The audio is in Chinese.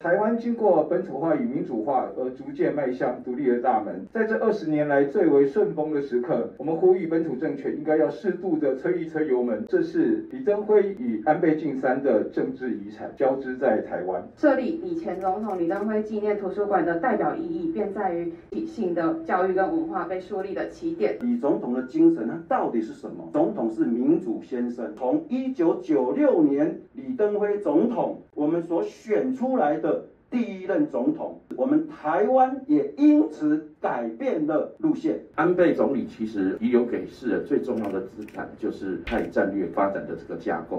台湾经过本土化与民主化而逐渐迈向独立的大门，在这二十年来最为顺风的时刻，我们呼吁本土政权应该要适度的吹一吹油门。这是李登辉与安倍晋三的政治遗产交织在台湾。设立以前总统李登辉纪念图书馆的代表意义，便在于体性的教育跟文化被树立的起点。李总统的精神它，到底是什么？总统是民主先生。从一九九六年李登辉总统，我们所选出来的。第一任总统，我们台湾也因此改变了路线。安倍总理其实遗留给世人最重要的资产，就是他战略发展的这个架构。